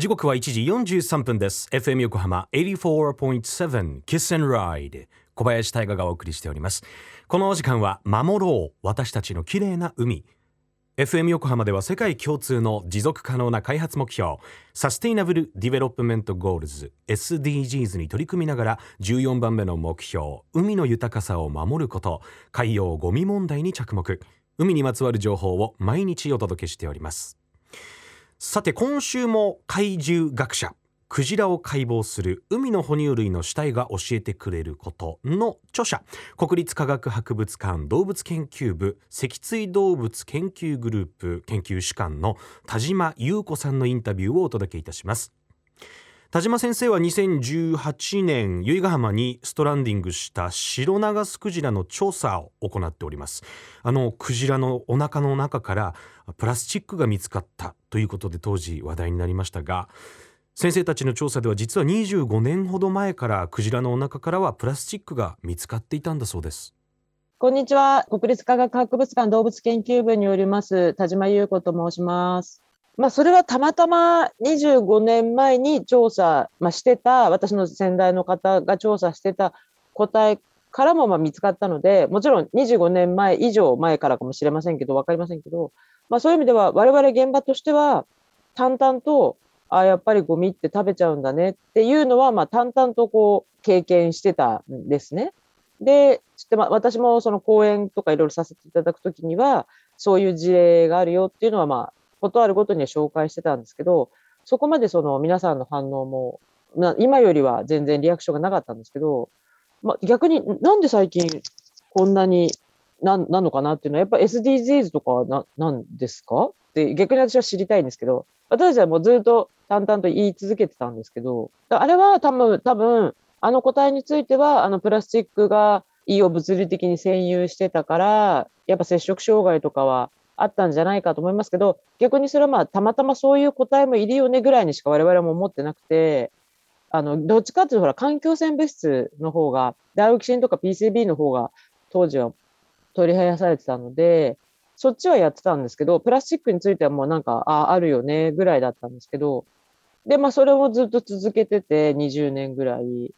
時刻は1時43分です。FM 横浜84.7 Kiss and Ride 小林大賀がお送りしております。このお時間は守ろう私たちの綺麗な海。FM 横浜では世界共通の持続可能な開発目標 Sustainable Development Goals SDGs に取り組みながら14番目の目標海の豊かさを守ること海洋ゴミ問題に着目。海にまつわる情報を毎日お届けしております。さて今週も怪獣学者クジラを解剖する海の哺乳類の死体が教えてくれることの著者国立科学博物館動物研究部脊椎動物研究グループ研究主幹の田島優子さんのインタビューをお届けいたします。田島先生は2018年由比ヶ浜にストランディングしたシロナガスクジラの調査を行っております。あのクジラのお腹の中からプラスチックが見つかったということで当時話題になりましたが先生たちの調査では実は25年ほど前からクジラのお腹からはプラスチックが見つかっていたんだそうです。こんにちは。国立科学博物館動物研究部によります田島優子と申します。まあ、それはたまたま25年前に調査、まあ、してた、私の先代の方が調査してた答えからもまあ見つかったので、もちろん25年前以上前からかもしれませんけど、分かりませんけど、まあ、そういう意味では、我々現場としては、淡々と、あやっぱりゴミって食べちゃうんだねっていうのは、まあ、淡々とこう経験してたんですね。で、まあ、私もその講演とかいろいろさせていただくときには、そういう事例があるよっていうのは、まあ、ことあるごとに紹介してたんですけど、そこまでその皆さんの反応も、今よりは全然リアクションがなかったんですけど、まあ、逆になんで最近こんなにななのかなっていうのは、やっぱ SDGs とかななんですか？って逆に私は知りたいんですけど、私たちはもうずっと淡々と言い続けてたんですけど、あれは多分、多分、あの答えについては、あのプラスチックが胃を物理的に占有してたから、やっぱ接触障害とかはあったんじゃないかと思いますけど、逆にそれはまあ、たまたまそういう答えもいるよねぐらいにしか我々も思ってなくて、あの、どっちかっていうと、ほら、環境性物質の方が、ダイオキシンとか PCB の方が当時は取り生やされてたので、そっちはやってたんですけど、プラスチックについてはもうなんか、ああ、るよね、ぐらいだったんですけど、で、まあ、それをずっと続けてて、20年ぐらい。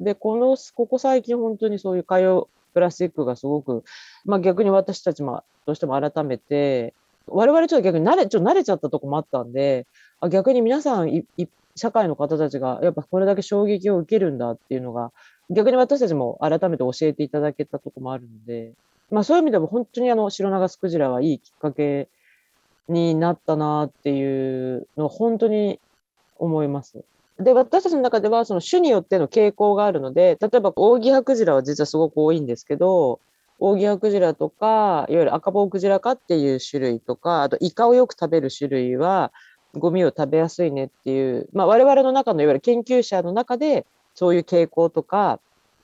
で、この、ここ最近本当にそういう海洋プラスチックがすごく、まあ、逆に私たちもどうしても改めて、我々ちょっと逆に慣れちょっと慣れちゃったとこもあったんで、あ逆に皆さんいい、社会の方たちがやっぱこれだけ衝撃を受けるんだっていうのが、逆に私たちも改めて教えていただけたとこもあるので、まあ、そういう意味でも本当にあの白長スクジラはいいきっかけになったなっていうのを本当に思います。で、私たちの中では、その種によっての傾向があるので、例えば、オオギハクジラは実はすごく多いんですけど、オオギハクジラとか、いわゆる赤棒クジラ科っていう種類とか、あとイカをよく食べる種類は、ゴミを食べやすいねっていう、まあ、我々の中のいわゆる研究者の中で、そういう傾向とか、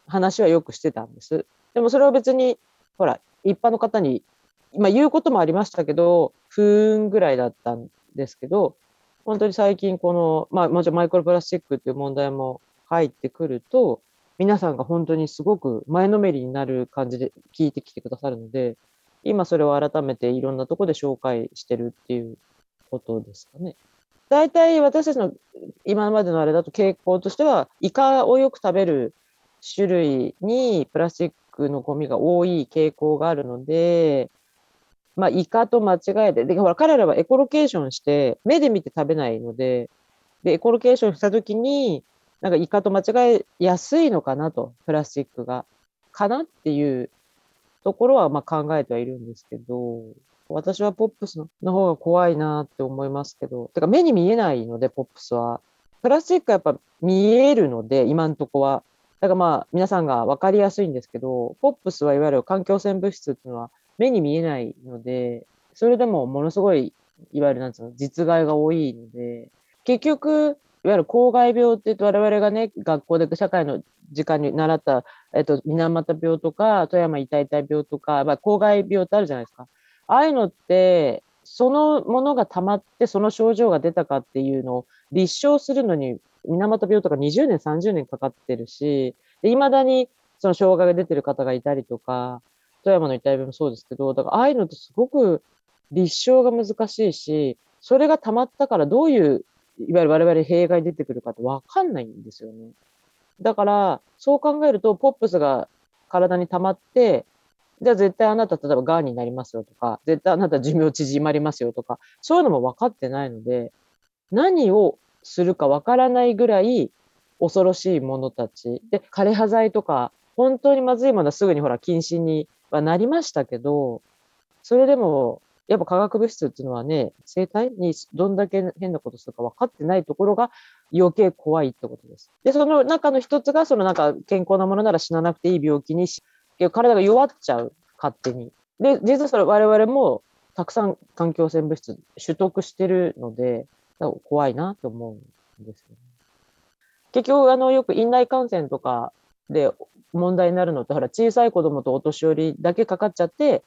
話はよくしてたんです。でもそれは別に、ほら、一般の方に、まあ、言うこともありましたけど、不運ぐらいだったんですけど、本当に最近この、まあ、もちろんマイクロプラスチックっていう問題も入ってくると、皆さんが本当にすごく前のめりになる感じで聞いてきてくださるので、今それを改めていろんなところで紹介してるっていうことですかね。大体私たちの今までのあれだと傾向としては、イカをよく食べる種類にプラスチックのゴミが多い傾向があるので、まあ、イカと間違えて、で、ほら、彼らはエコロケーションして、目で見て食べないので、で、エコロケーションしたときに、なんかイカと間違えやすいのかなと、プラスチックが。かなっていうところはまあ考えてはいるんですけど、私はポップスの方が怖いなって思いますけど、てか目に見えないので、ポップスは。プラスチックはやっぱ見えるので、今んとこは。だからまあ皆さんが分かりやすいんですけど、ポップスはいわゆる環境性物質っていうのは目に見えないので、それでもものすごい、いわゆるなんつうの、実害が多いので、結局、いわゆる公害病って言うと我々がね、学校で社会の時間に習った、えっと、水俣病とか、富山痛々病とか、まあ、公害病ってあるじゃないですか。ああいうのって、そのものが溜まってその症状が出たかっていうのを立証するのに、水俣病とか20年、30年かかってるし、いまだにその障害が出てる方がいたりとか、富山の遺体もそうですけど、だからああいうのってすごく立証が難しいし、それが溜まったからどういういわゆる我々弊害出てくるかって分かんないんですよね。だから、そう考えると、ポップスが体に溜まって、じゃあ絶対あなた、例えば癌になりますよとか、絶対あなた寿命縮まりますよとか、そういうのも分かってないので、何をするか分からないぐらい恐ろしいものたち。で、枯葉剤とか、本当にまずいものはすぐにほら禁止にはなりましたけど、それでも、やっぱ化学物質っていうのはね、生体にどんだけ変なことするか分かってないところが余計怖いってことです。で、その中の一つが、そのなんか健康なものなら死ななくていい病気にし体が弱っちゃう、勝手に。で、実はそれ我々もたくさん環境汚染物質取得してるので、怖いなと思うんですよね。結局、あの、よく院内感染とかで問題になるのって、ほら、小さい子供とお年寄りだけかかっちゃって、っ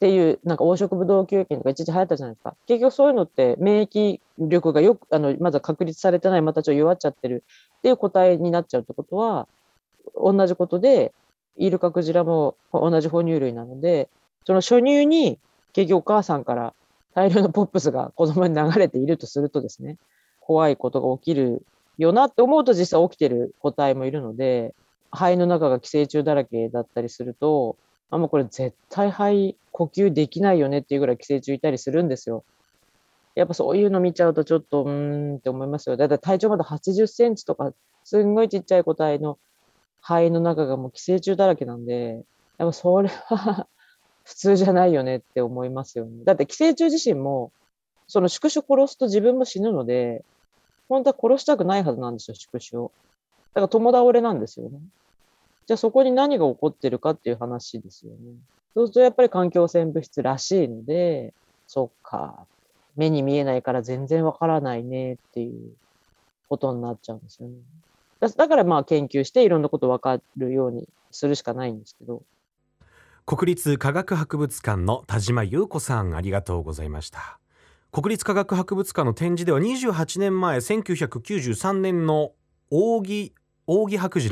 ていう、なんか黄色ブドウ球菌とか一時流行ったじゃないですか。結局そういうのって免疫力がよく、あの、まだ確立されてない、またちょっと弱っちゃってるっていう個体になっちゃうってことは、同じことで、イルカクジラも同じ哺乳類なので、その初乳に結局お母さんから大量のポップスが子供に流れているとするとですね、怖いことが起きるよなって思うと実際起きてる個体もいるので、肺の中が寄生虫だらけだったりすると、あ、もうこれ絶対肺呼吸できないよねっていうぐらい寄生虫いたりするんですよ。やっぱそういうの見ちゃうとちょっとうーんって思いますよ。だいたい体長まだ80センチとか、すんごいちっちゃい個体の肺の中がもう寄生虫だらけなんで、やっぱそれは 普通じゃないよねって思いますよね。だって寄生虫自身も、その宿主殺すと自分も死ぬので、本当は殺したくないはずなんですよ、宿主を。だから共倒れなんですよね。じゃあそこに何が起こってるかっていう話ですよね。そうするとやっぱり環境汚染物質らしいので、そっか、目に見えないから全然わからないねっていうことになっちゃうんですよね。だからまあ研究していろんなこと分かるようにするしかないんですけど。国立科学博物館の田島優子さんありがとうございました国立科学博物館の展示では28年前1993年の扇扇白ジ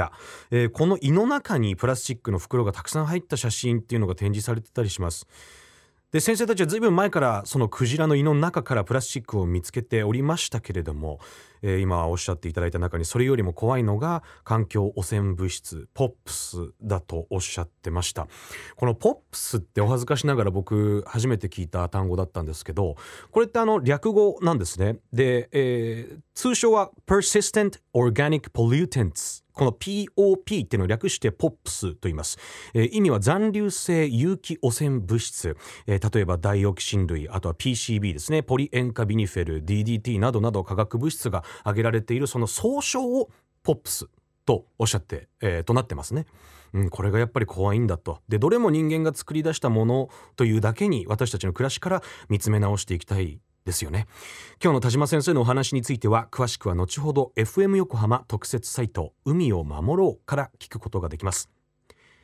えー、この胃の中にプラスチックの袋がたくさん入った写真っていうのが展示されてたりします。で先生たちはずいぶん前からそのクジラの胃の中からプラスチックを見つけておりましたけれども、えー、今おっしゃっていただいた中にそれよりも怖いのが環境汚染物質ポップスだとおっしゃってました。このポップスってお恥ずかしながら僕初めて聞いた単語だったんですけどこれってあの略語なんですね。で、えー、通称は Persistent Organic Pollutants この POP っていうのを略して POPS と言います、えー、意味は残留性有機汚染物質、えー、例えばダイオキシン類あとは PCB ですね。ポリ塩化ビニフェル DDT などなど化学物質が挙げられているその総称を POPS とおっしゃって、えー、となってますね。うん、これがやっぱり怖いんだと。でどれも人間が作り出したものというだけに私たちの暮らしから見つめ直していきたいですよね。今日の田島先生のお話については詳しくは後ほど FM 横浜特設サイト海を守ろうから聞くことができます。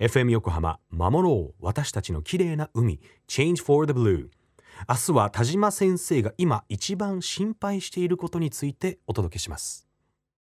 FM 横浜守ろう私たちの綺麗な海 Change for the Blue 明日は田島先生が今一番心配していることについてお届けします。